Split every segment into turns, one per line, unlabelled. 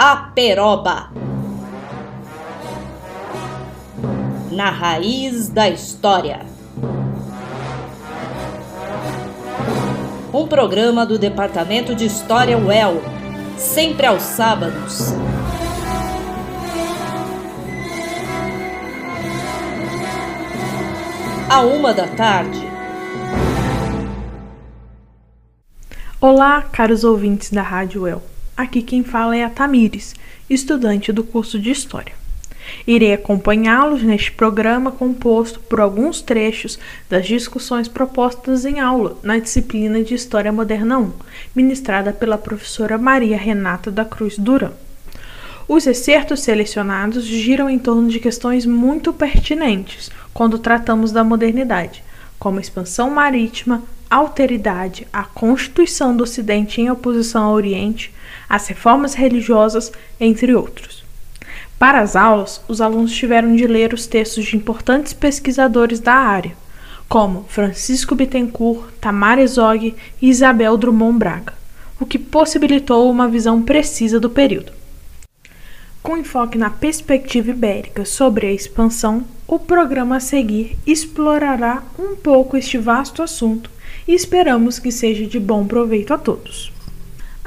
A Peroba. Na raiz da história. Um programa do Departamento de História UEL, sempre aos sábados. À uma da tarde.
Olá, caros ouvintes da Rádio UEL. Aqui quem fala é a Tamires, estudante do curso de História. Irei acompanhá-los neste programa composto por alguns trechos das discussões propostas em aula na disciplina de História Moderna 1, ministrada pela professora Maria Renata da Cruz Duran. Os excertos selecionados giram em torno de questões muito pertinentes quando tratamos da modernidade, como a expansão marítima, alteridade, a Constituição do Ocidente em oposição ao Oriente, as reformas religiosas, entre outros. Para as aulas, os alunos tiveram de ler os textos de importantes pesquisadores da área, como Francisco Bittencourt, Tamara Zog e Isabel Drummond Braga, o que possibilitou uma visão precisa do período. Com enfoque na perspectiva ibérica sobre a expansão, o programa a seguir explorará um pouco este vasto assunto e esperamos que seja de bom proveito a todos.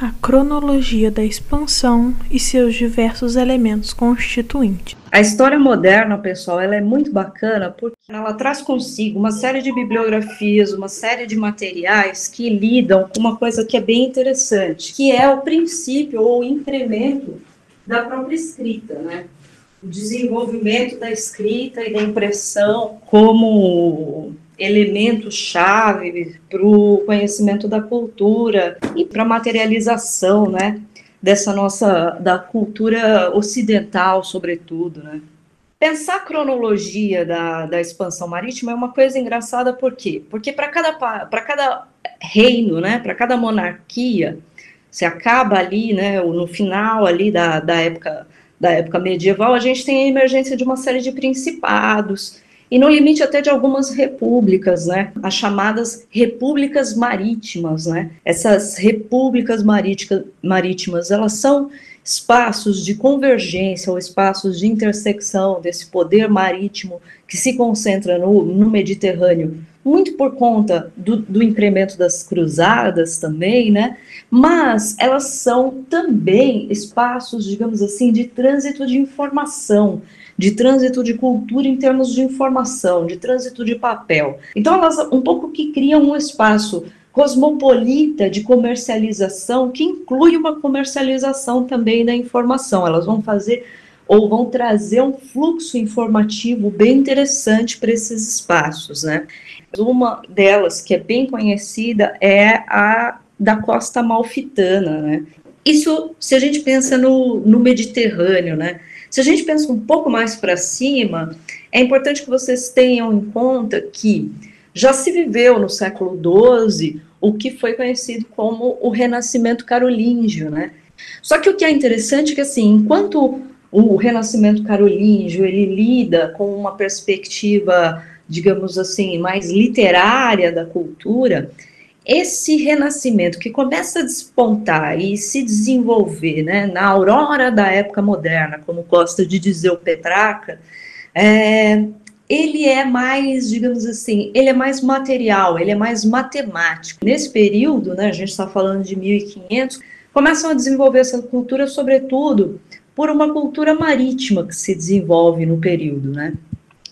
A cronologia da expansão e seus diversos elementos constituintes.
A história moderna, pessoal, ela é muito bacana porque ela traz consigo uma série de bibliografias, uma série de materiais que lidam com uma coisa que é bem interessante, que é o princípio ou o incremento da própria escrita, né? O desenvolvimento da escrita e da impressão como elemento-chave para o conhecimento da cultura e para a materialização, né, dessa nossa, da cultura ocidental, sobretudo, né. Pensar a cronologia da, da expansão marítima é uma coisa engraçada, por quê? Porque para cada, cada reino, né, para cada monarquia, se acaba ali, né, no final ali da, da época da época medieval, a gente tem a emergência de uma série de principados, e no limite até de algumas repúblicas, né? As chamadas repúblicas marítimas, né? Essas repúblicas marítimas, elas são espaços de convergência ou espaços de intersecção desse poder marítimo que se concentra no, no Mediterrâneo, muito por conta do, do incremento das cruzadas também, né? Mas elas são também espaços, digamos assim, de trânsito de informação, de trânsito de cultura em termos de informação, de trânsito de papel. Então, elas um pouco que criam um espaço cosmopolita de comercialização que inclui uma comercialização também da informação. Elas vão fazer ou vão trazer um fluxo informativo bem interessante para esses espaços, né? Uma delas que é bem conhecida é a da costa amalfitana, né? Isso, se a gente pensa no, no Mediterrâneo, né? Se a gente pensa um pouco mais para cima, é importante que vocês tenham em conta que já se viveu no século XII o que foi conhecido como o Renascimento Carolíngio, né? Só que o que é interessante é que, assim, enquanto o Renascimento Carolíngio ele lida com uma perspectiva, digamos assim, mais literária da cultura, esse renascimento que começa a despontar e se desenvolver né, na aurora da época moderna, como gosta de dizer o Petrarca, é, ele é mais, digamos assim, ele é mais material, ele é mais matemático. Nesse período, né, a gente está falando de 1500, começam a desenvolver essa cultura, sobretudo, por uma cultura marítima que se desenvolve no período, né?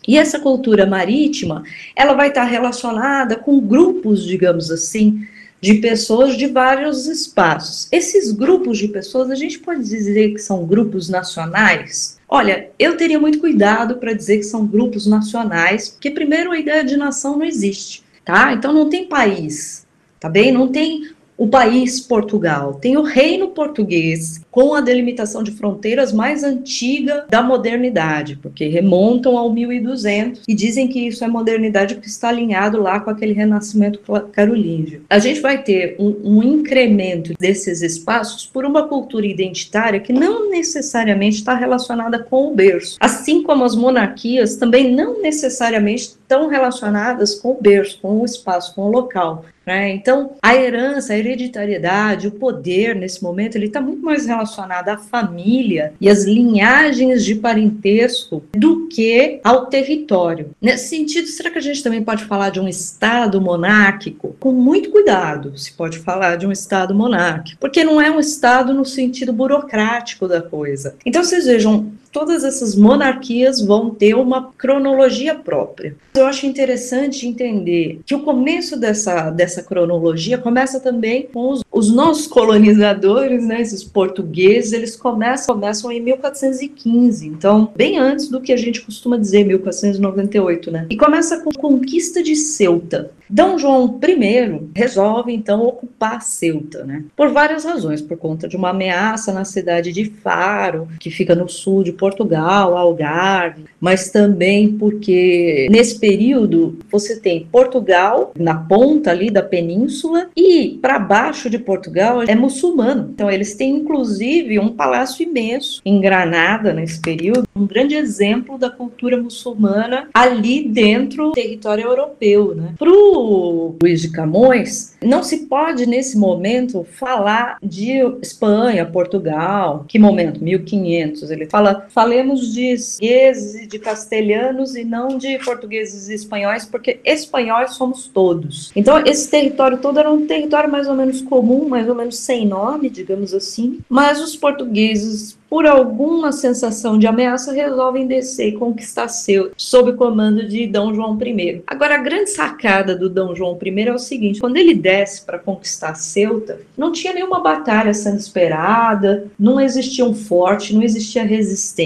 E essa cultura marítima, ela vai estar relacionada com grupos, digamos assim, de pessoas de vários espaços. Esses grupos de pessoas, a gente pode dizer que são grupos nacionais? Olha, eu teria muito cuidado para dizer que são grupos nacionais, porque primeiro a ideia de nação não existe, tá? Então não tem país, tá bem? Não tem o país Portugal, tem o reino português, com a delimitação de fronteiras mais antiga da modernidade, porque remontam ao 1200 e dizem que isso é modernidade porque está alinhado lá com aquele renascimento carolíngio. A gente vai ter um, um incremento desses espaços por uma cultura identitária que não necessariamente está relacionada com o berço, assim como as monarquias também não necessariamente estão relacionadas com o berço, com o espaço, com o local. Né? Então, a herança, a hereditariedade, o poder, nesse momento, ele está muito mais relacionado à família e às linhagens de parentesco do que ao território. Nesse sentido, será que a gente também pode falar de um Estado monárquico? Com muito cuidado se pode falar de um Estado monárquico, porque não é um Estado no sentido burocrático da coisa. Então, vocês vejam, todas essas monarquias vão ter uma cronologia própria. Eu acho interessante entender que o começo dessa, dessa cronologia começa também com os, os nossos colonizadores, né, esses portugueses, eles começam, começam em 1415, então bem antes do que a gente costuma dizer, 1498, né? E começa com a conquista de Ceuta. D. João I resolve então ocupar Ceuta, né? Por várias razões, por conta de uma ameaça na cidade de Faro, que fica no sul de Portugal, Algarve, mas também porque nesse período você tem Portugal na ponta ali da península e para baixo de Portugal é muçulmano. Então eles têm inclusive um palácio imenso em Granada nesse período, um grande exemplo da cultura muçulmana ali dentro do território europeu, né? Pro Luiz de Camões, não se pode nesse momento falar de Espanha, Portugal. Que momento? 1500. Ele fala falemos de portugueses e de castelhanos e não de portugueses e espanhóis, porque espanhóis somos todos. Então, esse território todo era um território mais ou menos comum, mais ou menos sem nome, digamos assim, mas os portugueses por alguma sensação de ameaça, resolvem descer e conquistar seu, sob o comando de D. João I. Agora, a grande sacada do D. João I é o seguinte: quando ele desce para conquistar Ceuta, não tinha nenhuma batalha sendo esperada, não existia um forte, não existia resistência.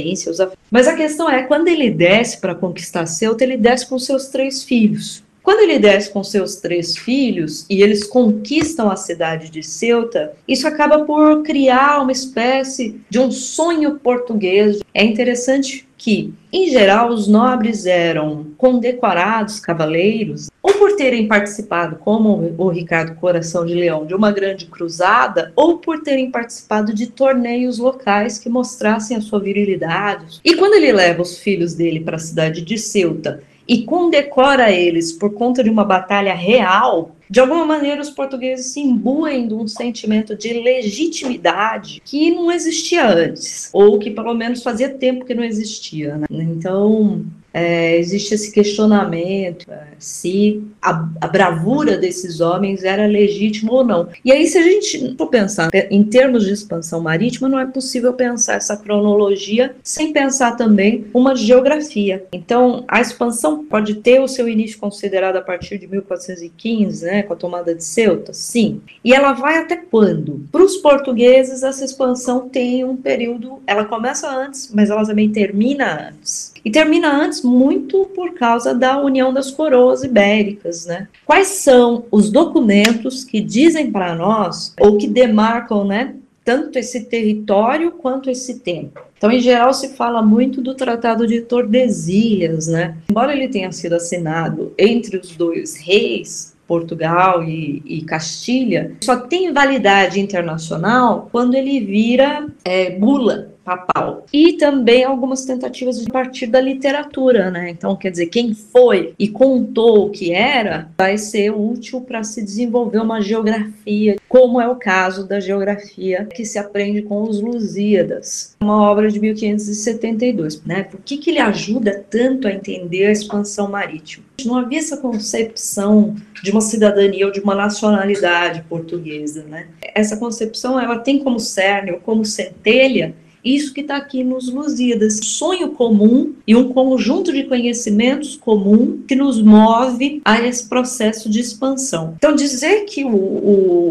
Mas a questão é: quando ele desce para conquistar Ceuta, ele desce com seus três filhos. Quando ele desce com seus três filhos e eles conquistam a cidade de Ceuta, isso acaba por criar uma espécie de um sonho português. É interessante que, em geral, os nobres eram condecorados cavaleiros, ou por terem participado, como o Ricardo Coração de Leão, de uma grande cruzada, ou por terem participado de torneios locais que mostrassem a sua virilidade. E quando ele leva os filhos dele para a cidade de Ceuta e condecora eles por conta de uma batalha real, de alguma maneira os portugueses se imbuem de um sentimento de legitimidade que não existia antes, ou que pelo menos fazia tempo que não existia. Né? Então, é, existe esse questionamento é, se a, a, bravura desses homens era legítima ou não. E aí, se a gente for pensar em termos de expansão marítima, não é possível pensar essa cronologia sem pensar também uma geografia. Então, a expansão pode ter o seu início considerado a partir de 1415, né, com a tomada de Ceuta? Sim. E ela vai até quando? Para os portugueses, essa expansão tem um período, ela começa antes, mas ela também termina antes. E termina antes muito por causa da união das coroas ibéricas, né? Quais são os documentos que dizem para nós, ou que demarcam, né, tanto esse território quanto esse tempo? Então, em geral, se fala muito do Tratado de Tordesilhas, né? Embora ele tenha sido assinado entre os dois reis, Portugal e, e, Castilha, só tem validade internacional quando ele vira é, bula papal. E também algumas tentativas de partir da literatura, né? Então, quer dizer, quem foi e contou o que era, vai ser útil para se desenvolver uma geografia, como é o caso da geografia que se aprende com os Lusíadas, uma obra de 1572, né? Por que que ele ajuda tanto a entender a expansão marítima? Não havia essa concepção de uma cidadania ou de uma nacionalidade portuguesa, né? Essa concepção, ela tem como cerne ou como centelha isso que está aqui nos Lusíadas. Sonho comum e um conjunto de conhecimentos comum que nos move a esse processo de expansão. Então, dizer que o,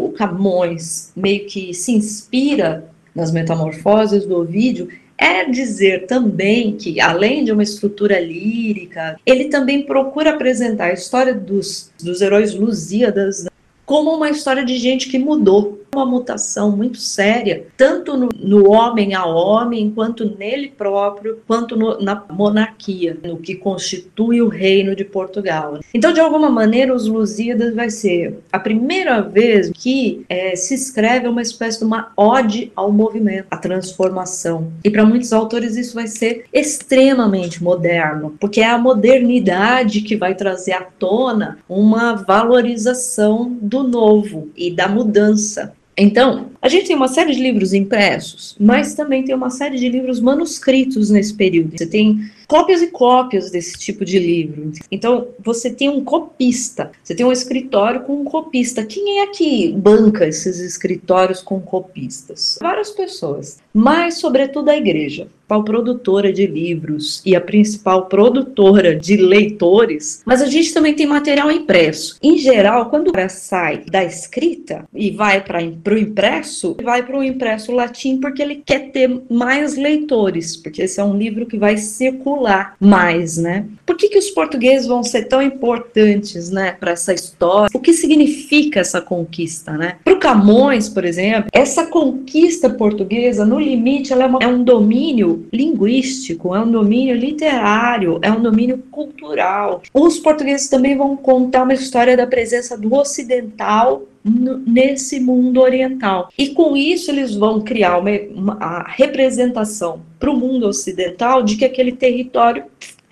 o Camões meio que se inspira nas metamorfoses do Ovídio é dizer também que, além de uma estrutura lírica, ele também procura apresentar a história dos, dos heróis Lusíadas como uma história de gente que mudou, uma mutação muito séria, tanto no, no homem a homem, quanto nele próprio, quanto no, na monarquia, no que constitui o reino de Portugal. Então, de alguma maneira, os Lusíadas vai ser a primeira vez que é, se escreve uma espécie de uma ode ao movimento, à transformação. E para muitos autores isso vai ser extremamente moderno, porque é a modernidade que vai trazer à tona uma valorização do novo e da mudança. Então, a gente tem uma série de livros impressos, mas também tem uma série de livros manuscritos nesse período. Você tem cópias e cópias desse tipo de livro. Então, você tem um copista, você tem um escritório com um copista. Quem é que banca esses escritórios com copistas? Várias pessoas, mas, sobretudo, a igreja. A produtora de livros e a principal produtora de leitores, mas a gente também tem material impresso. Em geral, quando o sai da escrita e vai para o impresso, vai para o impresso latim porque ele quer ter mais leitores, porque esse é um livro que vai circular mais, né? Por que, que os portugueses vão ser tão importantes, né, para essa história? O que significa essa conquista, né? Para o Camões, por exemplo, essa conquista portuguesa, no limite, ela é, uma, é um domínio linguístico, é um domínio literário, é um domínio cultural. Os portugueses também vão contar uma história da presença do ocidental nesse mundo oriental. E com isso eles vão criar uma, uma representação para o mundo ocidental de que aquele território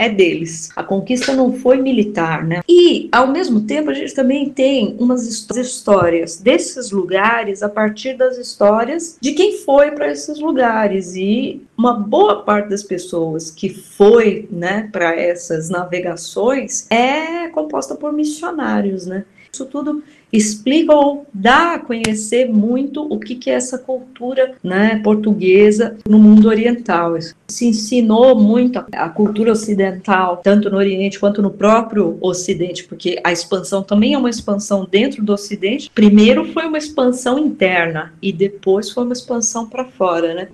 é deles. A conquista não foi militar, né? E, ao mesmo tempo, a gente também tem umas histórias desses lugares a partir das histórias de quem foi para esses lugares. E uma boa parte das pessoas que foi, né, para essas navegações é composta por missionários, né? Isso tudo explica ou dá a conhecer muito o que, que é essa cultura né, portuguesa no mundo oriental. Se ensinou muito a cultura ocidental, tanto no Oriente quanto no próprio Ocidente, porque a expansão também é uma expansão dentro do Ocidente. Primeiro foi uma expansão interna e depois foi uma expansão para fora. Né?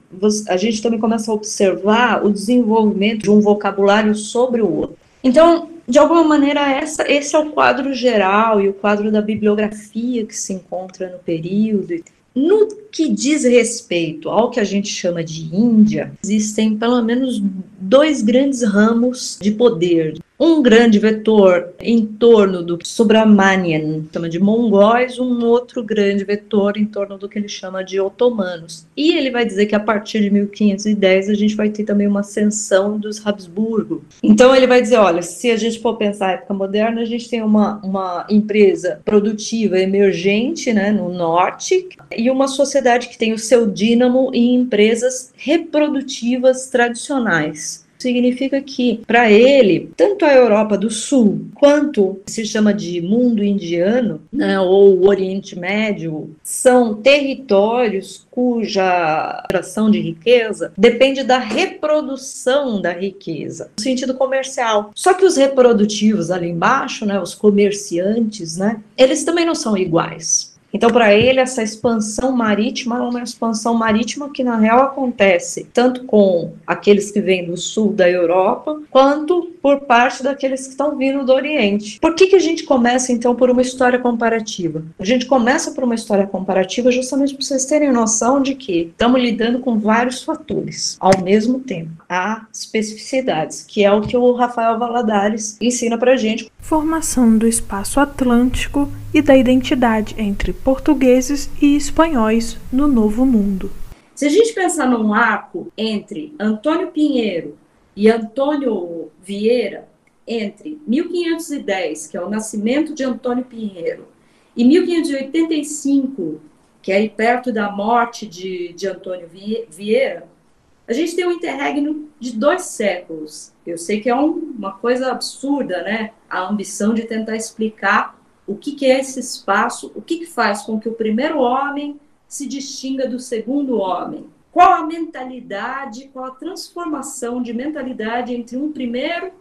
A gente também começa a observar o desenvolvimento de um vocabulário sobre o outro. Então, de alguma maneira, essa, esse é o quadro geral e o quadro da bibliografia que se encontra no período. No que diz respeito ao que a gente chama de Índia, existem pelo menos dois grandes ramos de poder um grande vetor em torno do Subramanian, chama de mongóis, um outro grande vetor em torno do que ele chama de otomanos. E ele vai dizer que a partir de 1510 a gente vai ter também uma ascensão dos Habsburgo. Então ele vai dizer, olha, se a gente for pensar a época moderna, a gente tem uma, uma empresa produtiva emergente né, no norte e uma sociedade que tem o seu dínamo em empresas reprodutivas tradicionais significa que, para ele, tanto a Europa do Sul quanto se chama de mundo indiano, né, ou o Oriente Médio, são territórios cuja geração de riqueza depende da reprodução da riqueza, no sentido comercial. Só que os reprodutivos ali embaixo, né, os comerciantes, né, eles também não são iguais. Então, para ele, essa expansão marítima é uma expansão marítima que, na real, acontece tanto com aqueles que vêm do sul da Europa, quanto por parte daqueles que estão vindo do Oriente. Por que, que a gente começa, então, por uma história comparativa? A gente começa por uma história comparativa justamente para vocês terem noção de que estamos lidando com vários fatores ao mesmo tempo. Há especificidades, que é o que o Rafael Valadares ensina para gente.
Formação do espaço atlântico e da identidade entre portugueses e espanhóis no Novo Mundo.
Se a gente pensar num arco entre Antônio Pinheiro e Antônio Vieira, entre 1510, que é o nascimento de Antônio Pinheiro, e 1585, que é aí perto da morte de, de Antônio Vieira, a gente tem um interregno de dois séculos. Eu sei que é um, uma coisa absurda, né? A ambição de tentar explicar o que, que é esse espaço, o que, que faz com que o primeiro homem se distinga do segundo homem. Qual a mentalidade, qual a transformação de mentalidade entre um primeiro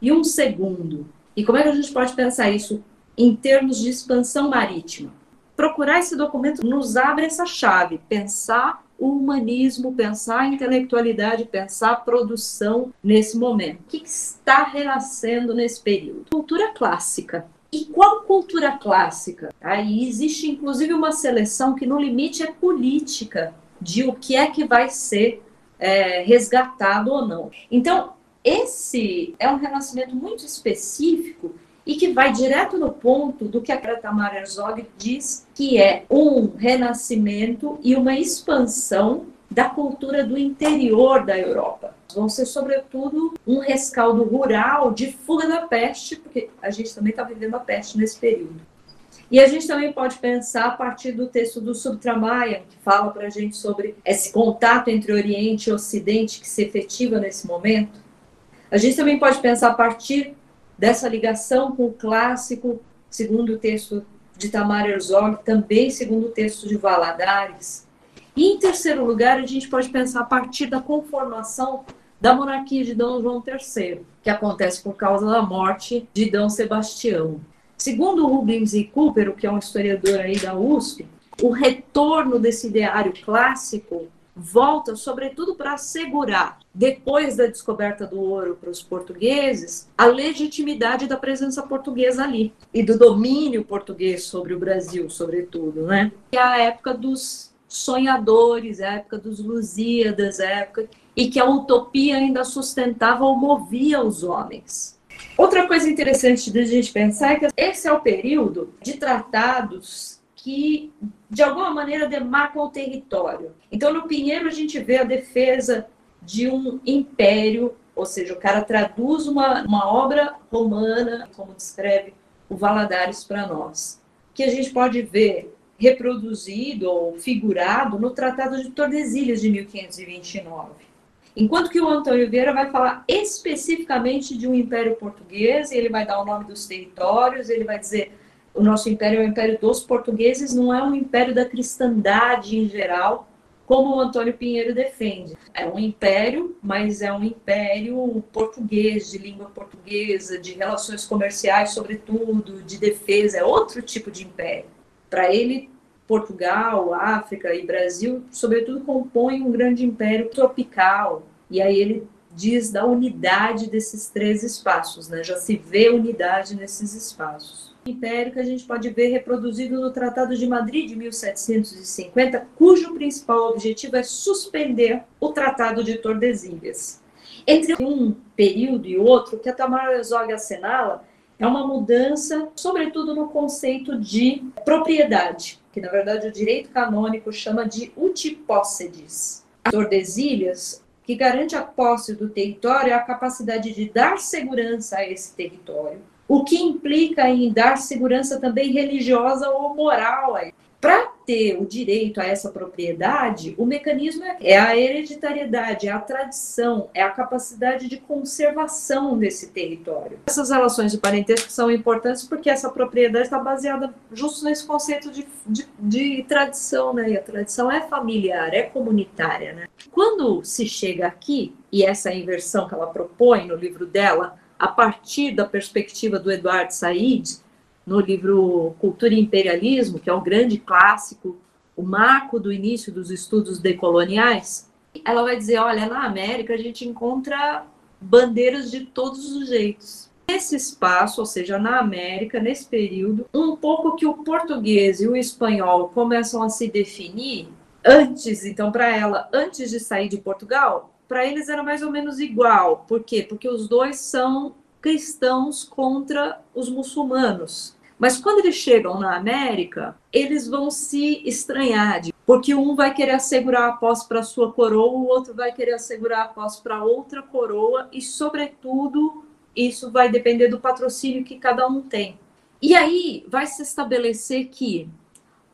e um segundo? E como é que a gente pode pensar isso em termos de expansão marítima? Procurar esse documento nos abre essa chave, pensar o humanismo, pensar a intelectualidade, pensar a produção nesse momento. O que está renascendo nesse período? Cultura clássica E qual cultura clássica? Aí existe inclusive uma seleção que no limite é política de o que é que vai ser é, resgatado ou não. Então, esse é um renascimento muito específico e que vai direto no ponto do que a Tamara Herzog diz que é um renascimento e uma expansão da cultura do interior da Europa. Vão ser, sobretudo, um rescaldo rural de fuga da peste, porque a gente também está vivendo a peste nesse período. E a gente também pode pensar a partir do texto do Subtramaia, que fala para a gente sobre esse contato entre Oriente e Ocidente que se efetiva nesse momento. A gente também pode pensar a partir dessa ligação com o clássico, segundo o texto de Tamar Herzog, também segundo o texto de Valadares. Em terceiro lugar, a gente pode pensar a partir da conformação da monarquia de Dom João III, que acontece por causa da morte de Dom Sebastião. Segundo Rubens e Cooper, que é um historiador aí da USP, o retorno desse ideário clássico volta sobretudo para assegurar, depois da descoberta do ouro para os portugueses, a legitimidade da presença portuguesa ali e do domínio português sobre o Brasil, sobretudo, né? É a época dos sonhadores, época dos Lusíadas, época e que a utopia ainda sustentava ou movia os homens. Outra coisa interessante de a gente pensar é que esse é o período de tratados que, de alguma maneira, demarcam o território. Então, no Pinheiro, a gente vê a defesa de um império, ou seja, o cara traduz uma, uma obra romana, como descreve o Valadares para nós, que a gente pode ver reproduzido ou figurado no Tratado de Tordesilhas de 1529. Enquanto que o Antônio Vieira vai falar especificamente de um império português, ele vai dar o nome dos territórios, ele vai dizer o nosso império é o império dos portugueses, não é um império da cristandade em geral, como o Antônio Pinheiro defende. É um império, mas é um império português, de língua portuguesa, de relações comerciais, sobretudo, de defesa, é outro tipo de império. Para ele, Portugal, África e Brasil, sobretudo, compõem um grande império tropical. E aí ele diz da unidade desses três espaços, né? já se vê unidade nesses espaços império que a gente pode ver reproduzido no Tratado de Madrid de 1750, cujo principal objetivo é suspender o Tratado de Tordesilhas. Entre um período e outro, que a Tamara Zog assinala é uma mudança, sobretudo no conceito de propriedade, que na verdade o direito canônico chama de utipócedes. Tordesilhas, que garante a posse do território, é a capacidade de dar segurança a esse território o que implica em dar segurança também religiosa ou moral. Para ter o direito a essa propriedade, o mecanismo é a hereditariedade, é a tradição, é a capacidade de conservação desse território. Essas relações de parentesco são importantes porque essa propriedade está baseada justo nesse conceito de, de, de tradição, né? E a tradição é familiar, é comunitária, né? Quando se chega aqui, e essa é inversão que ela propõe no livro dela, a partir da perspectiva do Eduardo Said, no livro Cultura e Imperialismo, que é um grande clássico, o marco do início dos estudos decoloniais, ela vai dizer: olha, na América a gente encontra bandeiras de todos os jeitos. Nesse espaço, ou seja, na América, nesse período, um pouco que o português e o espanhol começam a se definir antes, então, para ela, antes de sair de Portugal, para eles era mais ou menos igual. Por quê? Porque os dois são cristãos contra os muçulmanos. Mas quando eles chegam na América, eles vão se estranhar, porque um vai querer assegurar a posse para sua coroa, o outro vai querer assegurar a posse para outra coroa, e, sobretudo, isso vai depender do patrocínio que cada um tem. E aí vai se estabelecer que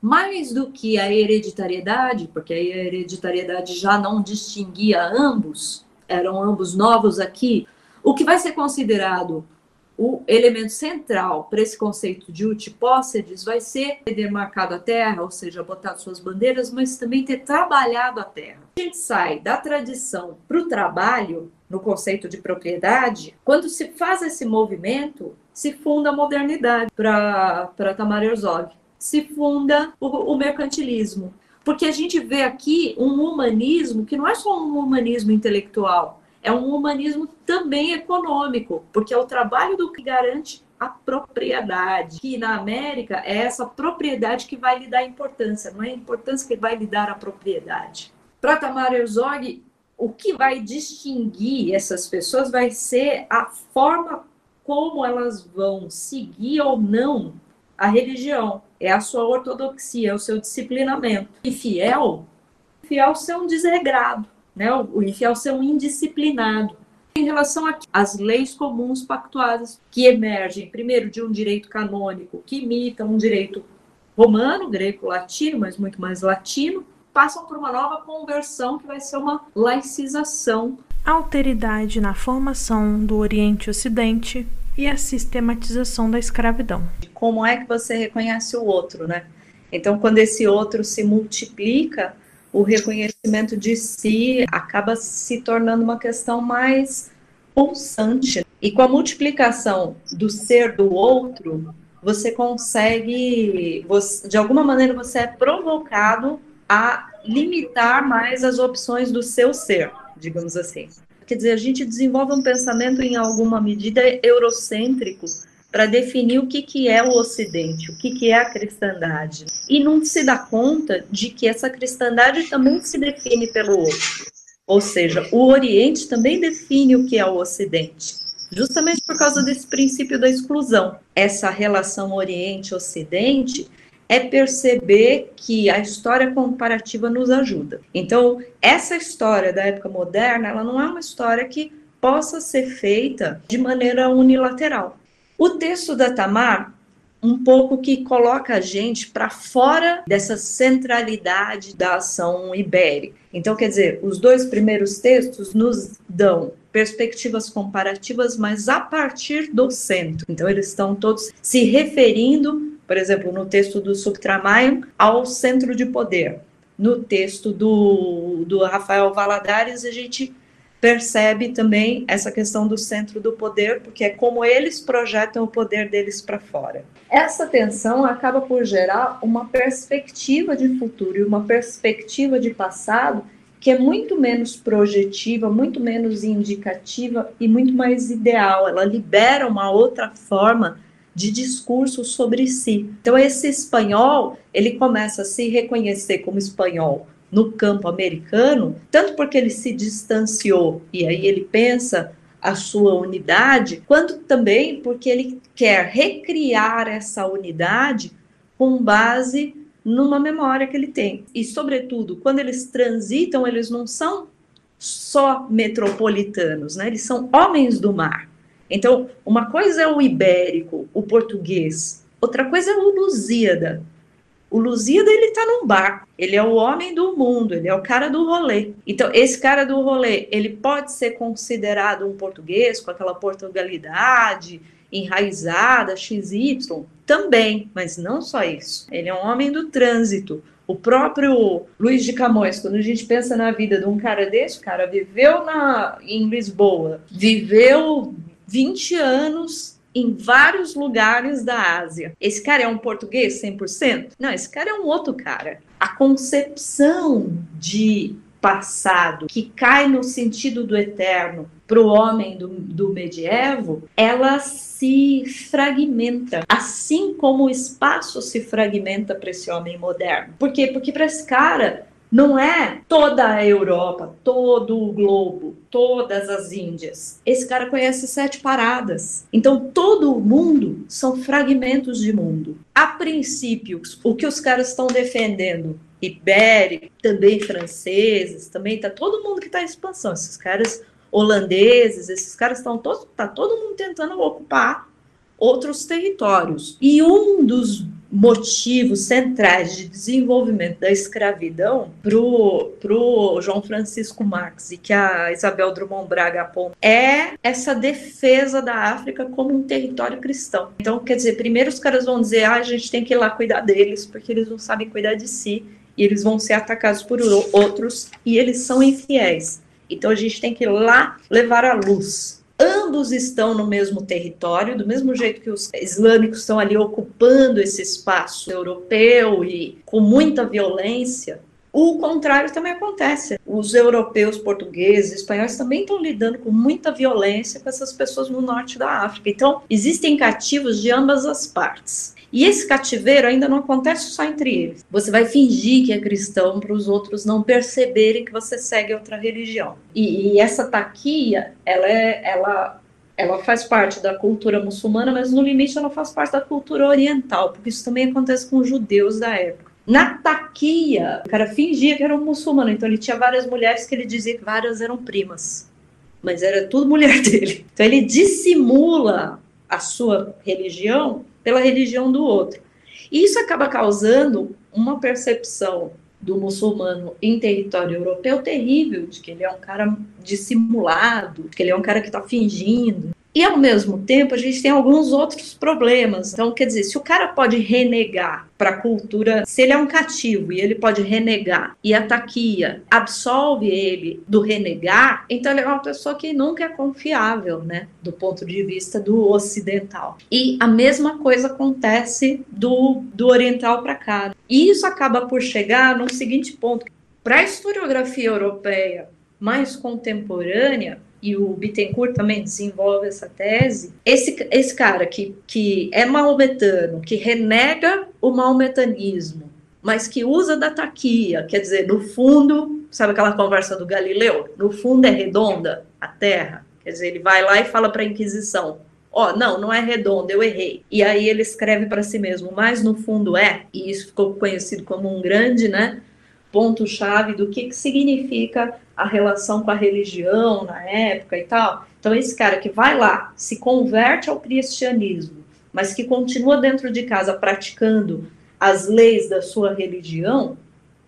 mais do que a hereditariedade, porque a hereditariedade já não distinguia ambos, eram ambos novos aqui, o que vai ser considerado o elemento central para esse conceito de utipócedes vai ser ter demarcado a terra, ou seja, botar suas bandeiras, mas também ter trabalhado a terra. A gente sai da tradição para o trabalho, no conceito de propriedade, quando se faz esse movimento, se funda a modernidade para Tamar Herzog se funda o, o mercantilismo. Porque a gente vê aqui um humanismo que não é só um humanismo intelectual, é um humanismo também econômico, porque é o trabalho do que garante a propriedade, que na América é essa propriedade que vai lhe dar importância, não é a importância que vai lhe dar a propriedade. Para Tamar Herzog, o que vai distinguir essas pessoas vai ser a forma como elas vão seguir ou não a religião. É a sua ortodoxia, é o seu disciplinamento. E fiel, fiel ser um desregrado, né? o infiel ser um indisciplinado em relação às leis comuns pactuadas que emergem, primeiro, de um direito canônico que imita um direito romano, greco-latino, mas muito mais latino, passam por uma nova conversão que vai ser uma laicização.
Alteridade na formação do Oriente e Ocidente e a sistematização da escravidão.
Como é que você reconhece o outro, né? Então, quando esse outro se multiplica, o reconhecimento de si acaba se tornando uma questão mais pulsante. E com a multiplicação do ser do outro, você consegue, você, de alguma maneira, você é provocado a limitar mais as opções do seu ser, digamos assim. Quer dizer, a gente desenvolve um pensamento em alguma medida eurocêntrico para definir o que, que é o Ocidente, o que, que é a cristandade. E não se dá conta de que essa cristandade também se define pelo outro. Ou seja, o Oriente também define o que é o Ocidente. Justamente por causa desse princípio da exclusão. Essa relação Oriente-Ocidente é perceber que a história comparativa nos ajuda. Então, essa história da época moderna, ela não é uma história que possa ser feita de maneira unilateral. O texto da Tamar, um pouco que coloca a gente para fora dessa centralidade da ação ibérica. Então, quer dizer, os dois primeiros textos nos dão perspectivas comparativas, mas a partir do centro. Então, eles estão todos se referindo, por exemplo, no texto do Subtramaian, ao centro de poder. No texto do, do Rafael Valadares, a gente percebe também essa questão do centro do poder, porque é como eles projetam o poder deles para fora. Essa tensão acaba por gerar uma perspectiva de futuro e uma perspectiva de passado que é muito menos projetiva, muito menos indicativa e muito mais ideal. Ela libera uma outra forma de discurso sobre si. Então esse espanhol, ele começa a se reconhecer como espanhol no campo americano, tanto porque ele se distanciou e aí ele pensa a sua unidade, quanto também porque ele quer recriar essa unidade com base numa memória que ele tem. E, sobretudo, quando eles transitam, eles não são só metropolitanos, né? Eles são homens do mar. Então, uma coisa é o ibérico, o português, outra coisa é o Lusíada, o Lusíada, ele tá num barco, ele é o homem do mundo, ele é o cara do rolê. Então, esse cara do rolê, ele pode ser considerado um português com aquela portugalidade enraizada, XY, também, mas não só isso. Ele é um homem do trânsito. O próprio Luiz de Camões, quando a gente pensa na vida de um cara desse, o cara viveu na, em Lisboa, viveu 20 anos em vários lugares da Ásia. Esse cara é um português 100%? Não, esse cara é um outro cara. A concepção de passado que cai no sentido do eterno para o homem do, do medievo, ela se fragmenta, assim como o espaço se fragmenta para esse homem moderno. Por quê? Porque para esse cara não é toda a Europa, todo o globo, todas as Índias. Esse cara conhece sete paradas. Então, todo o mundo são fragmentos de mundo. A princípio, o que os caras estão defendendo, ibérico, também franceses, também tá todo mundo que está em expansão. Esses caras holandeses, esses caras estão todos, tá todo mundo tentando ocupar outros territórios. E um dos motivos centrais de desenvolvimento da escravidão para o João Francisco Marx e que a Isabel Drummond Braga aponta é essa defesa da África como um território cristão. Então, quer dizer, primeiro os caras vão dizer, ah, a gente tem que ir lá cuidar deles, porque eles não sabem cuidar de si, e eles vão ser atacados por outros, e eles são infiéis. Então, a gente tem que ir lá levar a luz ambos estão no mesmo território, do mesmo jeito que os islâmicos estão ali ocupando esse espaço europeu e com muita violência. O contrário também acontece. Os europeus, portugueses, espanhóis também estão lidando com muita violência com essas pessoas no norte da África. Então, existem cativos de ambas as partes. E esse cativeiro ainda não acontece só entre eles. Você vai fingir que é cristão para os outros não perceberem que você segue outra religião. E, e essa taquia, ela, é, ela, ela faz parte da cultura muçulmana, mas no limite ela faz parte da cultura oriental, porque isso também acontece com os judeus da época. Na taquia, o cara fingia que era um muçulmano, então ele tinha várias mulheres que ele dizia que várias eram primas, mas era tudo mulher dele. Então ele dissimula a sua religião pela religião do outro. Isso acaba causando uma percepção do muçulmano em território europeu terrível, de que ele é um cara dissimulado, de que ele é um cara que está fingindo. E ao mesmo tempo, a gente tem alguns outros problemas. Então, quer dizer, se o cara pode renegar para a cultura, se ele é um cativo e ele pode renegar e a taquia absolve ele do renegar, então ele é uma pessoa que nunca é confiável, né, do ponto de vista do ocidental. E a mesma coisa acontece do, do oriental para cá. E isso acaba por chegar num seguinte ponto: para a historiografia europeia mais contemporânea, e o Bittencourt também desenvolve essa tese, esse, esse cara que, que é maometano, que renega o maometanismo, mas que usa da taquia, quer dizer, no fundo, sabe aquela conversa do Galileu? No fundo é redonda a Terra. Quer dizer, ele vai lá e fala para a Inquisição: ó, oh, não, não é redonda, eu errei. E aí ele escreve para si mesmo, mas no fundo é, e isso ficou conhecido como um grande, né, ponto-chave do que, que significa a relação com a religião na época e tal. Então, esse cara que vai lá, se converte ao cristianismo, mas que continua dentro de casa praticando as leis da sua religião,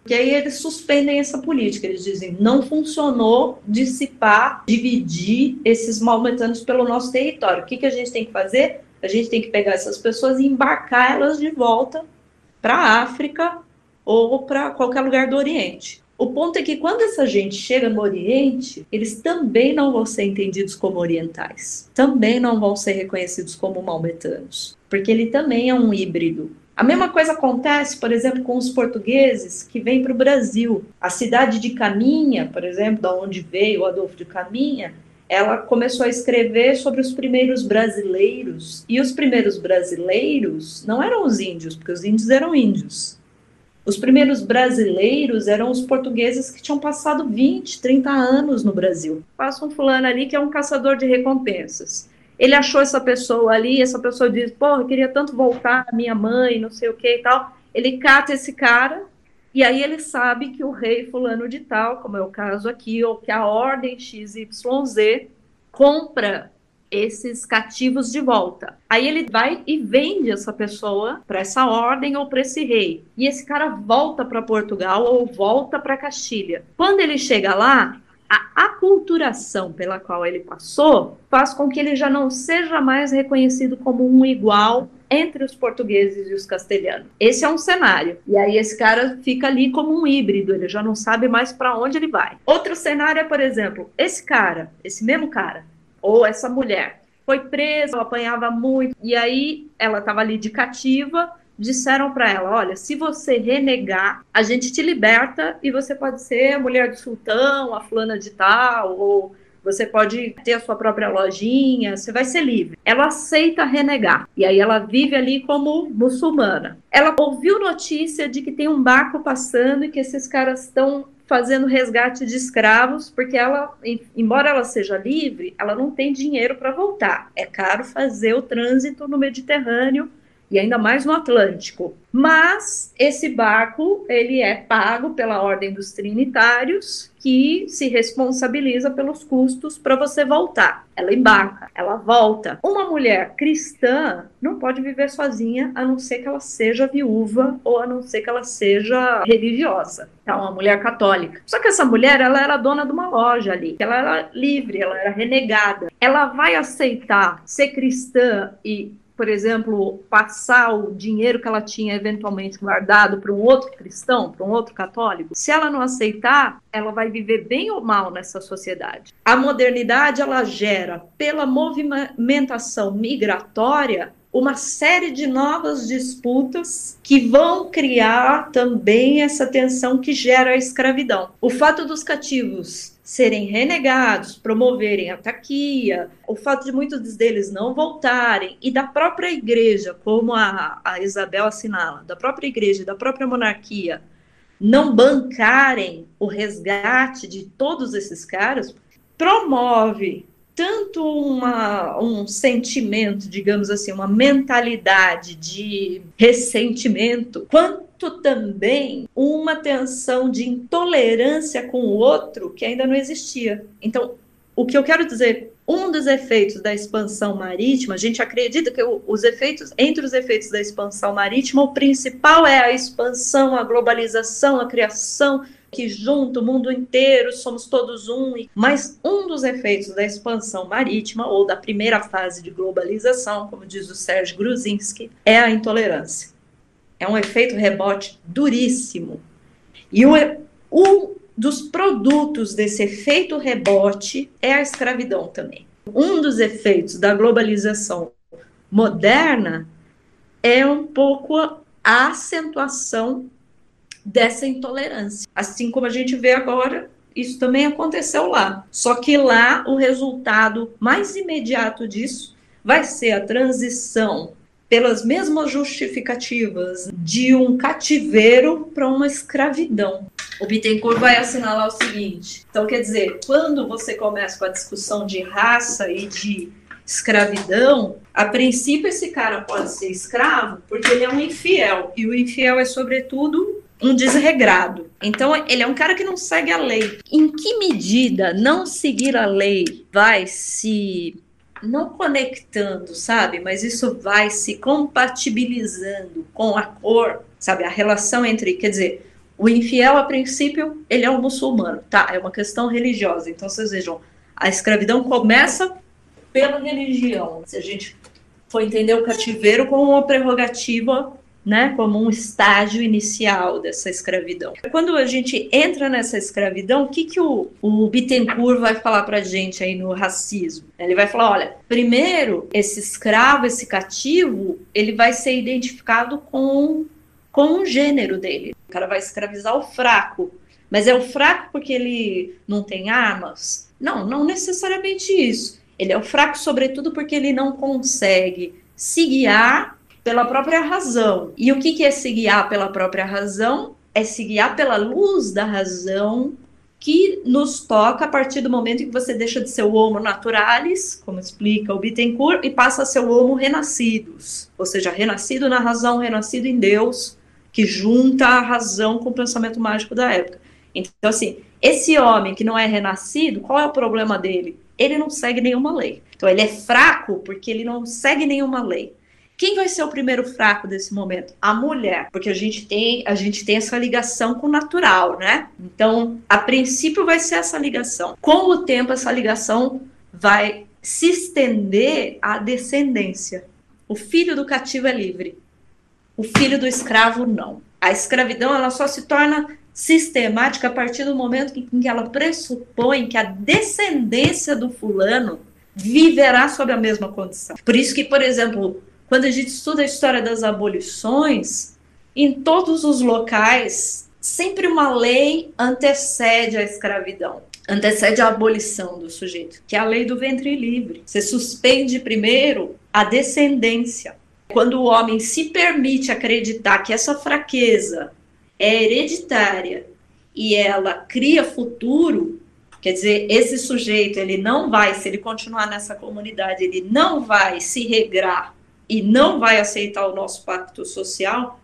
que aí eles suspendem essa política. Eles dizem, não funcionou dissipar, dividir esses maometanos pelo nosso território. O que, que a gente tem que fazer? A gente tem que pegar essas pessoas e embarcar elas de volta para a África ou para qualquer lugar do Oriente. O ponto é que quando essa gente chega no Oriente, eles também não vão ser entendidos como orientais, também não vão ser reconhecidos como maometanos, porque ele também é um híbrido. A mesma coisa acontece, por exemplo, com os portugueses que vêm para o Brasil. A cidade de Caminha, por exemplo, da onde veio o Adolfo de Caminha, ela começou a escrever sobre os primeiros brasileiros. E os primeiros brasileiros não eram os índios, porque os índios eram índios. Os primeiros brasileiros eram os portugueses que tinham passado 20, 30 anos no Brasil. Passa um fulano ali que é um caçador de recompensas. Ele achou essa pessoa ali, essa pessoa diz: Pô, eu queria tanto voltar, minha mãe, não sei o que e tal. Ele cata esse cara, e aí ele sabe que o rei fulano de tal, como é o caso aqui, ou que a ordem XYZ compra esses cativos de volta. Aí ele vai e vende essa pessoa para essa ordem ou para esse rei. E esse cara volta para Portugal ou volta para Castilha. Quando ele chega lá, a aculturação pela qual ele passou faz com que ele já não seja mais reconhecido como um igual entre os portugueses e os castelhanos. Esse é um cenário. E aí esse cara fica ali como um híbrido, ele já não sabe mais para onde ele vai. Outro cenário é, por exemplo, esse cara, esse mesmo cara, ou essa mulher foi presa, apanhava muito, e aí ela estava ali de cativa. Disseram para ela: Olha, se você renegar, a gente te liberta e você pode ser a mulher do sultão, a fulana de tal, ou você pode ter a sua própria lojinha, você vai ser livre. Ela aceita renegar. E aí ela vive ali como muçulmana. Ela ouviu notícia de que tem um barco passando e que esses caras estão fazendo resgate de escravos, porque ela, embora ela seja livre, ela não tem dinheiro para voltar. É caro fazer o trânsito no Mediterrâneo e ainda mais no Atlântico. Mas esse barco, ele é pago pela Ordem dos Trinitários, que se responsabiliza pelos custos para você voltar. Ela embarca, ela volta. Uma mulher cristã não pode viver sozinha, a não ser que ela seja viúva ou a não ser que ela seja religiosa. Então, uma mulher católica. Só que essa mulher, ela era dona de uma loja ali, ela era livre, ela era renegada. Ela vai aceitar ser cristã e por exemplo, passar o dinheiro que ela tinha eventualmente guardado para um outro cristão, para um outro católico, se ela não aceitar, ela vai viver bem ou mal nessa sociedade. A modernidade ela gera pela movimentação migratória uma série de novas disputas que vão criar também essa tensão que gera a escravidão. O fato dos cativos serem renegados, promoverem a taquia, o fato de muitos deles não voltarem, e da própria igreja, como a, a Isabel assinala, da própria igreja, da própria monarquia, não bancarem o resgate de todos esses caras, promove tanto uma, um sentimento, digamos assim, uma mentalidade de ressentimento, quanto também uma tensão de intolerância com o outro que ainda não existia. Então, o que eu quero dizer, um dos efeitos da expansão marítima, a gente acredita que os efeitos, entre os efeitos da expansão marítima, o principal é a expansão, a globalização, a criação que junto o mundo inteiro somos todos um. Mas um dos efeitos da expansão marítima ou da primeira fase de globalização, como diz o Sérgio Gruzinski, é a intolerância. É um efeito rebote duríssimo. E o, um dos produtos desse efeito rebote é a escravidão também. Um dos efeitos da globalização moderna é um pouco a acentuação dessa intolerância. Assim como a gente vê agora, isso também aconteceu lá. Só que lá o resultado mais imediato disso vai ser a transição pelas mesmas justificativas de um cativeiro para uma escravidão. O Bittencourt vai assinalar o seguinte: então, quer dizer, quando você começa com a discussão de raça e de escravidão, a princípio esse cara pode ser escravo porque ele é um infiel, e o infiel é, sobretudo, um desregrado. Então, ele é um cara que não segue a lei. Em que medida não seguir a lei vai se não conectando, sabe? Mas isso vai se compatibilizando com a cor, sabe? A relação entre, quer dizer, o infiel, a princípio, ele é um muçulmano, tá? É uma questão religiosa. Então, vocês vejam, a escravidão começa pela religião. Se a gente for entender o cativeiro como uma prerrogativa né, como um estágio inicial dessa escravidão. Quando a gente entra nessa escravidão, o que, que o, o Bittencourt vai falar para gente aí no racismo? Ele vai falar, olha, primeiro, esse escravo, esse cativo, ele vai ser identificado com, com o gênero dele. O cara vai escravizar o fraco, mas é o fraco porque ele não tem armas? Não, não necessariamente isso. Ele é o fraco, sobretudo, porque ele não consegue se guiar pela própria razão. E o que, que é se guiar pela própria razão? É se guiar pela luz da razão que nos toca a partir do momento em que você deixa de ser o homo naturalis, como explica o Bittencourt, e passa a ser o homo renascidos, ou seja, renascido na razão, renascido em Deus, que junta a razão com o pensamento mágico da época. Então, assim, esse homem que não é renascido, qual é o problema dele? Ele não segue nenhuma lei. Então, ele é fraco porque ele não segue nenhuma lei. Quem vai ser o primeiro fraco desse momento? A mulher, porque a gente tem, a gente tem essa ligação com o natural, né? Então, a princípio vai ser essa ligação. Com o tempo essa ligação vai se estender à descendência. O filho do cativo é livre. O filho do escravo não. A escravidão ela só se torna sistemática a partir do momento em que ela pressupõe que a descendência do fulano viverá sob a mesma condição. Por isso que, por exemplo, quando a gente estuda a história das abolições, em todos os locais, sempre uma lei antecede a escravidão, antecede a abolição do sujeito, que é a lei do ventre livre. Você suspende primeiro a descendência. Quando o homem se permite acreditar que essa fraqueza é hereditária e ela cria futuro, quer dizer, esse sujeito ele não vai, se ele continuar nessa comunidade, ele não vai se regrar e não vai aceitar o nosso pacto social,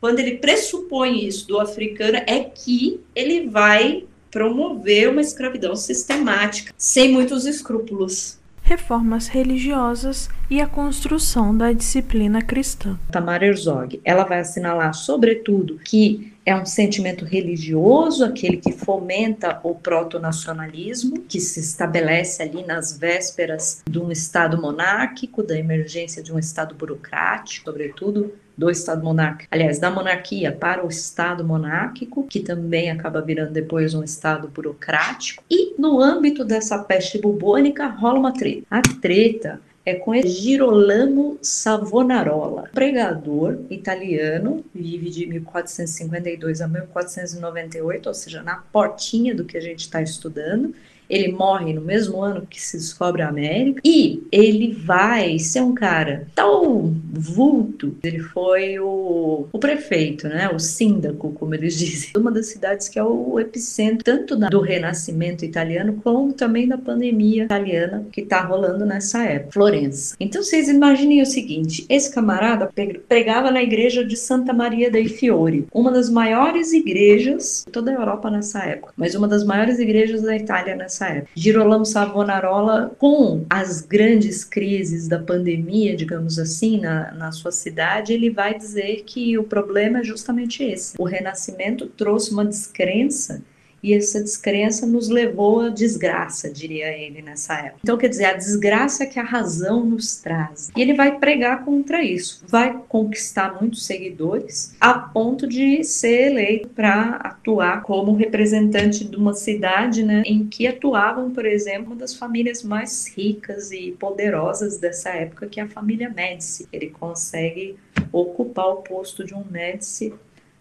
quando ele pressupõe isso do africano, é que ele vai promover uma escravidão sistemática, sem muitos escrúpulos.
Reformas religiosas e a construção da disciplina cristã.
Tamara Herzog, ela vai assinalar, sobretudo, que é um sentimento religioso, aquele que fomenta o proto-nacionalismo, que se estabelece ali nas vésperas de um Estado monárquico, da emergência de um Estado burocrático, sobretudo do Estado monárquico, aliás, da monarquia para o Estado monárquico, que também acaba virando depois um Estado burocrático. E no âmbito dessa peste bubônica rola uma treta. A treta é com Girolamo Savonarola, pregador italiano, vive de 1452 a 1498, ou seja, na portinha do que a gente está estudando. Ele morre no mesmo ano que se descobre a América e ele vai ser um cara tão vulto. Ele foi o, o prefeito, né? O síndaco, como eles dizem, uma das cidades que é o epicentro tanto do Renascimento italiano como também da pandemia italiana que está rolando nessa época, Florença. Então vocês imaginem o seguinte: esse camarada pregava na igreja de Santa Maria dei Fiori, uma das maiores igrejas de toda a Europa nessa época, mas uma das maiores igrejas da Itália nessa nessa época. Girolamo Savonarola, com as grandes crises da pandemia, digamos assim, na, na sua cidade, ele vai dizer que o problema é justamente esse. O Renascimento trouxe uma descrença e essa descrença nos levou à desgraça, diria ele nessa época. Então, quer dizer, a desgraça que a razão nos traz. E ele vai pregar contra isso, vai conquistar muitos seguidores, a ponto de ser eleito para atuar como representante de uma cidade né, em que atuavam, por exemplo, uma das famílias mais ricas e poderosas dessa época, que é a família Médici. Ele consegue ocupar o posto de um Médici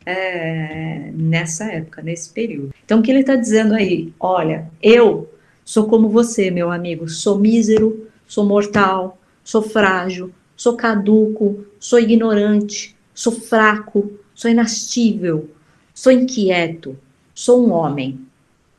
é, nessa época, nesse período. Então, o que ele está dizendo aí? Olha, eu sou como você, meu amigo, sou mísero, sou mortal, sou frágil, sou caduco, sou ignorante, sou fraco, sou inastível, sou inquieto, sou um homem.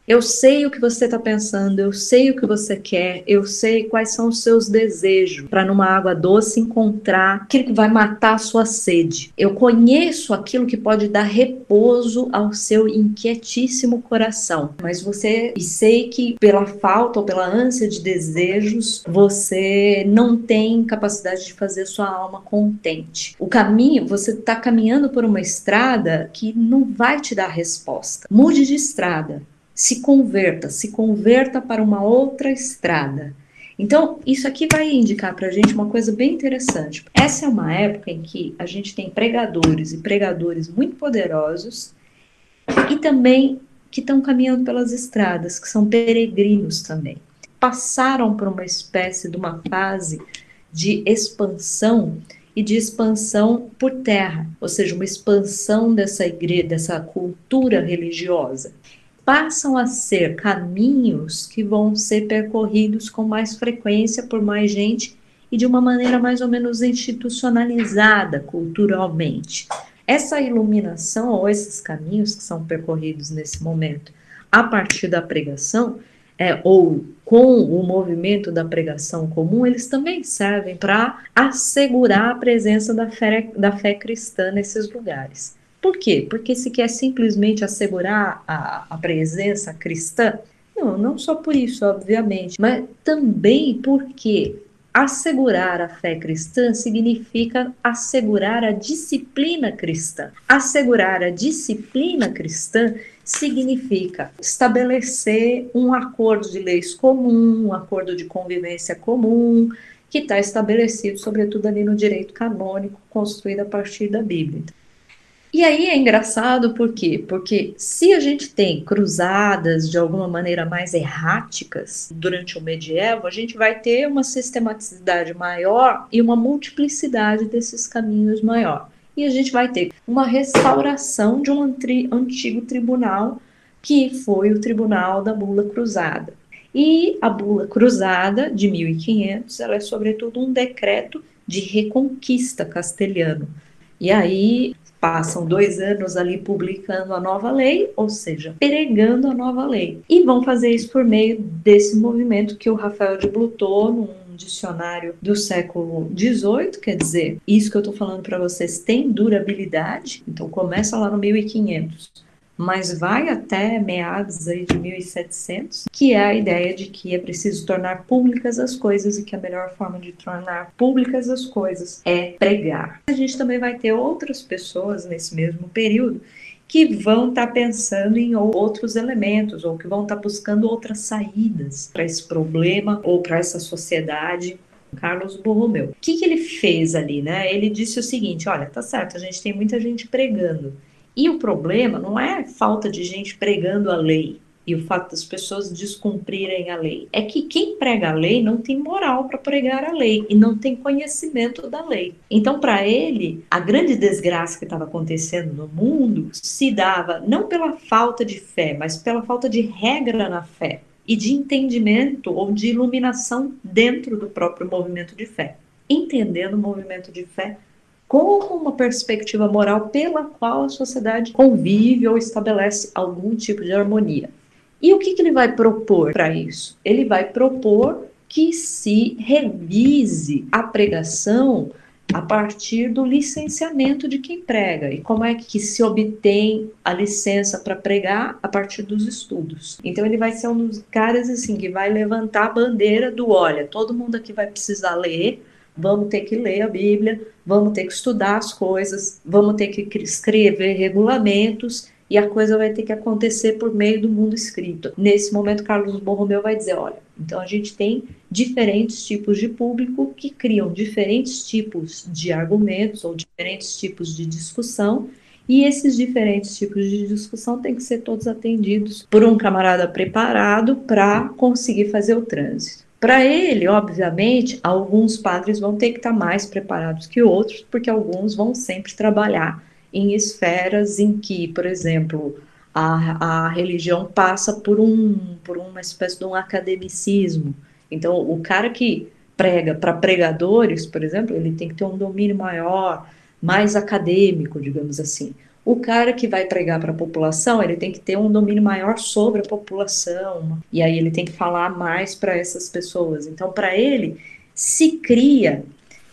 Eu sei o que você está pensando, eu sei o que você quer, eu sei quais são os seus desejos para numa água doce encontrar aquilo que vai matar a sua sede. Eu conheço aquilo que pode dar repouso ao seu inquietíssimo coração, mas você e sei que pela falta ou pela ânsia de desejos você não tem capacidade de fazer sua alma contente. O caminho, você está caminhando por uma estrada que não vai te dar resposta. Mude de estrada se converta, se converta para uma outra estrada. Então, isso aqui vai indicar para a gente uma coisa bem interessante. Essa é uma época em que a gente tem pregadores e pregadores muito poderosos e também que estão caminhando pelas estradas, que são peregrinos também. Passaram por uma espécie de uma fase de expansão e de expansão por terra, ou seja, uma expansão dessa igreja, dessa cultura religiosa passam a ser caminhos que vão ser percorridos com mais frequência por mais gente e de uma maneira mais ou menos institucionalizada culturalmente. Essa iluminação ou esses caminhos que são percorridos nesse momento a partir da pregação, é, ou com o movimento da pregação comum, eles também servem para assegurar a presença da fé, da fé cristã nesses lugares. Por quê? Porque se quer simplesmente assegurar a, a presença cristã? Não, não só por isso, obviamente, mas também porque assegurar a fé cristã significa assegurar a disciplina cristã. Assegurar a disciplina cristã significa estabelecer um acordo de leis comum, um acordo de convivência comum, que está estabelecido, sobretudo ali no direito canônico, construído a partir da Bíblia. E aí é engraçado por quê? Porque se a gente tem cruzadas de alguma maneira mais erráticas durante o medievo, a gente vai ter uma sistematicidade maior e uma multiplicidade desses caminhos maior. E a gente vai ter uma restauração de um antigo tribunal que foi o Tribunal da Bula Cruzada. E a Bula Cruzada de 1500, ela é sobretudo um decreto de reconquista castelhano. E aí passam dois anos ali publicando a nova lei, ou seja, pregando a nova lei. E vão fazer isso por meio desse movimento que o Rafael de Blutot, num dicionário do século XVIII, quer dizer, isso que eu estou falando para vocês tem durabilidade, então começa lá no 1500 mas vai até meados aí de 1700, que é a ideia de que é preciso tornar públicas as coisas e que a melhor forma de tornar públicas as coisas é pregar. A gente também vai ter outras pessoas nesse mesmo período que vão estar tá pensando em outros elementos ou que vão estar tá buscando outras saídas para esse problema ou para essa sociedade Carlos Borromeu. O que, que ele fez ali, né? Ele disse o seguinte: olha, tá certo, a gente tem muita gente pregando, e o problema não é falta de gente pregando a lei. e o fato das pessoas descumprirem a lei é que quem prega a lei não tem moral para pregar a lei e não tem conhecimento da lei. Então, para ele, a grande desgraça que estava acontecendo no mundo se dava não pela falta de fé, mas pela falta de regra na fé e de entendimento ou de iluminação dentro do próprio movimento de fé. Entendendo o movimento de fé como uma perspectiva moral pela qual a sociedade convive ou estabelece algum tipo de harmonia. E o que, que ele vai propor para isso? Ele vai propor que se revise a pregação a partir do licenciamento de quem prega. E como é que se obtém a licença para pregar a partir dos estudos? Então ele vai ser um dos caras assim que vai levantar a bandeira do olha, todo mundo aqui vai precisar ler, vamos ter que ler a Bíblia, vamos ter que estudar as coisas, vamos ter que escrever regulamentos e a coisa vai ter que acontecer por meio do mundo escrito. Nesse momento, Carlos Borromeu vai dizer: olha, então a gente tem diferentes tipos de público que criam diferentes tipos de argumentos ou diferentes tipos de discussão. E esses diferentes tipos de discussão têm que ser todos atendidos por um camarada preparado para conseguir fazer o trânsito. Para ele, obviamente, alguns padres vão ter que estar mais preparados que outros, porque alguns vão sempre trabalhar em esferas em que, por exemplo, a, a religião passa por, um, por uma espécie de um academicismo. Então, o cara que prega para pregadores, por exemplo, ele tem que ter um domínio maior, mais acadêmico, digamos assim. O cara que vai pregar para a população, ele tem que ter um domínio maior sobre a população, e aí ele tem que falar mais para essas pessoas. Então, para ele, se cria,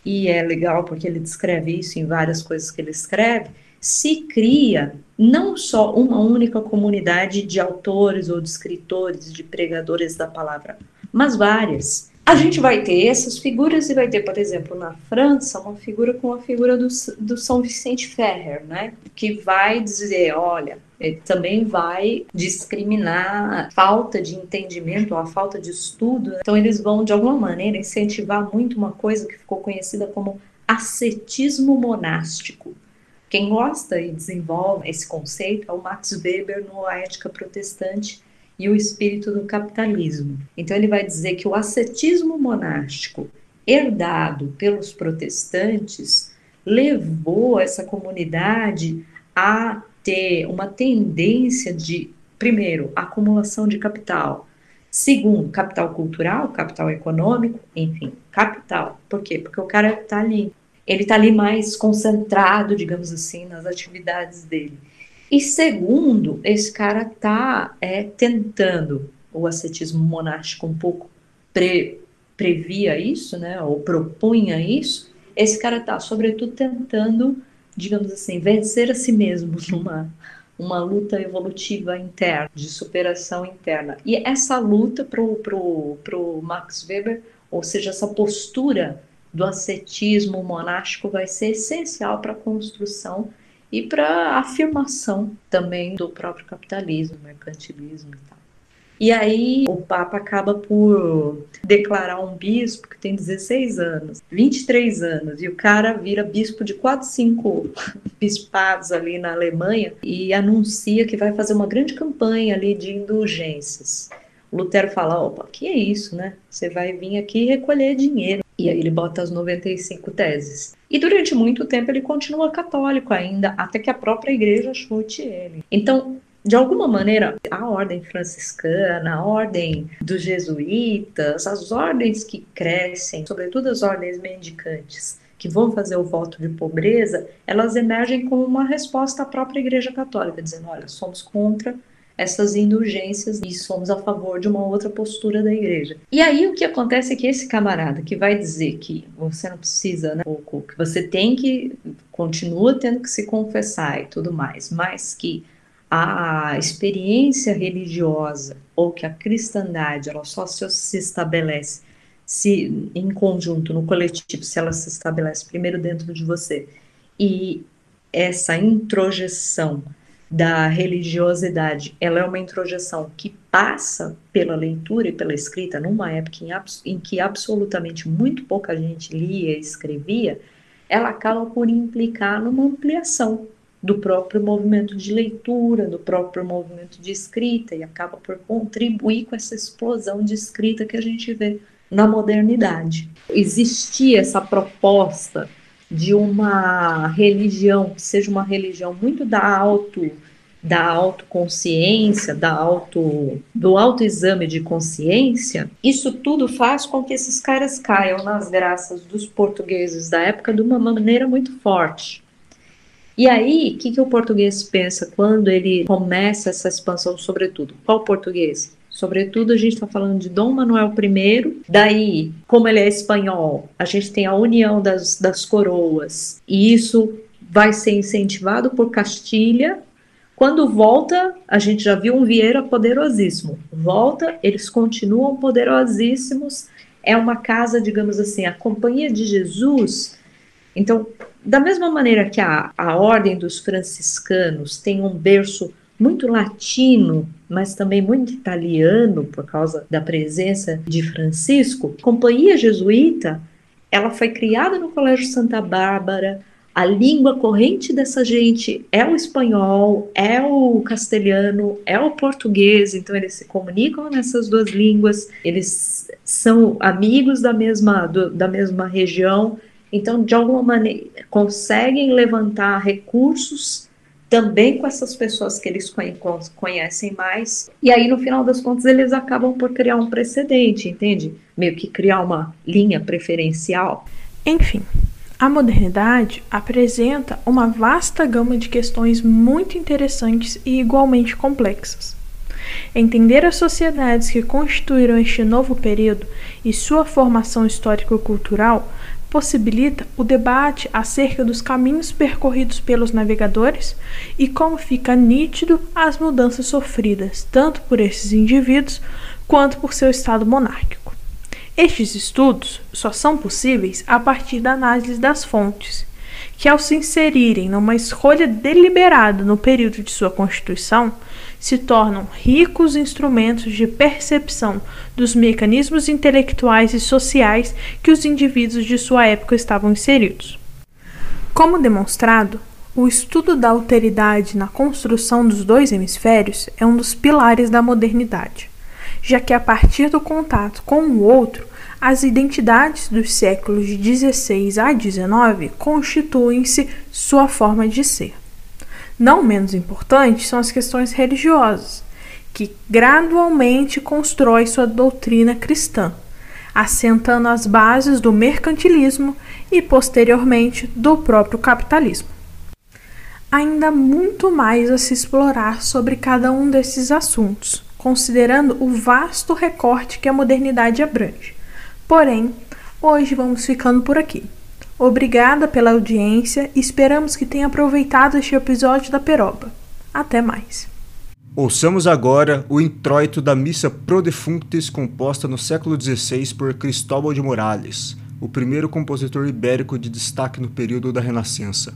e é legal porque ele descreve isso em várias coisas que ele escreve, se cria não só uma única comunidade de autores ou de escritores, de pregadores da palavra, mas várias. A gente vai ter essas figuras e vai ter, por exemplo, na França, uma figura com a figura do, do São Vicente Ferrer, né? Que vai dizer, olha, ele também vai discriminar a falta de entendimento, a falta de estudo. Então, eles vão, de alguma maneira, incentivar muito uma coisa que ficou conhecida como ascetismo monástico. Quem gosta e desenvolve esse conceito é o Max Weber no A Ética Protestante e o Espírito do Capitalismo. Então ele vai dizer que o ascetismo monástico herdado pelos protestantes levou essa comunidade a ter uma tendência de, primeiro, acumulação de capital, segundo, capital cultural, capital econômico, enfim, capital. Por quê? Porque o cara está ali ele está ali mais concentrado, digamos assim, nas atividades dele. E segundo, esse cara está é, tentando, o ascetismo monástico um pouco pre, previa isso, né, ou propunha isso, esse cara está, sobretudo, tentando, digamos assim, vencer a si mesmo numa uma luta evolutiva interna, de superação interna. E essa luta para o pro, pro Max Weber, ou seja, essa postura do ascetismo monástico vai ser essencial para a construção e para afirmação também do próprio capitalismo, mercantilismo e tal. E aí o Papa acaba por declarar um bispo que tem 16 anos, 23 anos, e o cara vira bispo de 4, 5 bispados ali na Alemanha e anuncia que vai fazer uma grande campanha ali de indulgências. Lutero fala, opa, que é isso, né? Você vai vir aqui recolher dinheiro. E aí ele bota as 95 teses. E durante muito tempo ele continua católico ainda, até que a própria igreja chute ele. Então, de alguma maneira, a ordem franciscana, a ordem dos jesuítas, as ordens que crescem, sobretudo as ordens mendicantes, que vão fazer o voto de pobreza, elas emergem como uma resposta à própria Igreja Católica, dizendo: olha, somos contra essas indulgências e somos a favor de uma outra postura da igreja. E aí o que acontece é que esse camarada que vai dizer que você não precisa, né, que você tem que continua tendo que se confessar e tudo mais, mas que a experiência religiosa ou que a cristandade ela só se estabelece se em conjunto no coletivo, se ela se estabelece primeiro dentro de você e essa introjeção da religiosidade, ela é uma introjeção que passa pela leitura e pela escrita numa época em, em que absolutamente muito pouca gente lia e escrevia, ela acaba por implicar numa ampliação do próprio movimento de leitura, do próprio movimento de escrita, e acaba por contribuir com essa explosão de escrita que a gente vê na modernidade. Existia essa proposta de uma religião que seja uma religião muito da auto da autoconsciência, da auto, do autoexame de consciência, isso tudo faz com que esses caras caiam nas graças dos portugueses da época de uma maneira muito forte. E aí, o que, que o português pensa quando ele começa essa expansão, sobretudo? Qual português? Sobretudo, a gente está falando de Dom Manuel I. Daí, como ele é espanhol, a gente tem a união das, das coroas, e isso vai ser incentivado por Castilha. Quando volta, a gente já viu um Vieira poderosíssimo. Volta, eles continuam poderosíssimos. É uma casa, digamos assim, a Companhia de Jesus. Então, da mesma maneira que a, a Ordem dos Franciscanos tem um berço muito latino, mas também muito italiano por causa da presença de Francisco, Companhia Jesuíta, ela foi criada no Colégio Santa Bárbara. A língua corrente dessa gente é o espanhol, é o castelhano, é o português, então eles se comunicam nessas duas línguas, eles são amigos da mesma, do, da mesma região, então, de alguma maneira, conseguem levantar recursos também com essas pessoas que eles conhecem mais. E aí, no final das contas, eles acabam por criar um precedente, entende? Meio que criar uma linha preferencial.
Enfim, a modernidade apresenta uma vasta gama de questões muito interessantes e igualmente complexas. Entender as sociedades que constituíram este novo período e sua formação histórico-cultural possibilita o debate acerca dos caminhos percorridos pelos navegadores e como fica nítido as mudanças sofridas tanto por esses indivíduos quanto por seu estado monárquico. Estes estudos só são possíveis a partir da análise das fontes, que, ao se inserirem numa escolha deliberada no período de sua constituição, se tornam ricos instrumentos de percepção dos mecanismos intelectuais e sociais que os indivíduos de sua época estavam inseridos. Como demonstrado, o estudo da alteridade na construção dos dois hemisférios é um dos pilares da modernidade, já que a partir do contato com o outro, as identidades dos séculos de 16 a 19 constituem-se sua forma de ser. Não menos importantes são as questões religiosas, que gradualmente constrói sua doutrina cristã, assentando as bases do mercantilismo e, posteriormente, do próprio capitalismo. Ainda muito mais a se explorar sobre cada um desses assuntos, considerando o vasto recorte que a modernidade abrange. Porém, hoje vamos ficando por aqui. Obrigada pela audiência esperamos que tenha aproveitado este episódio da Peroba. Até mais.
Ouçamos agora o introito da missa Pro Defunctis composta no século XVI por Cristóbal de Morales, o primeiro compositor ibérico de destaque no período da Renascença.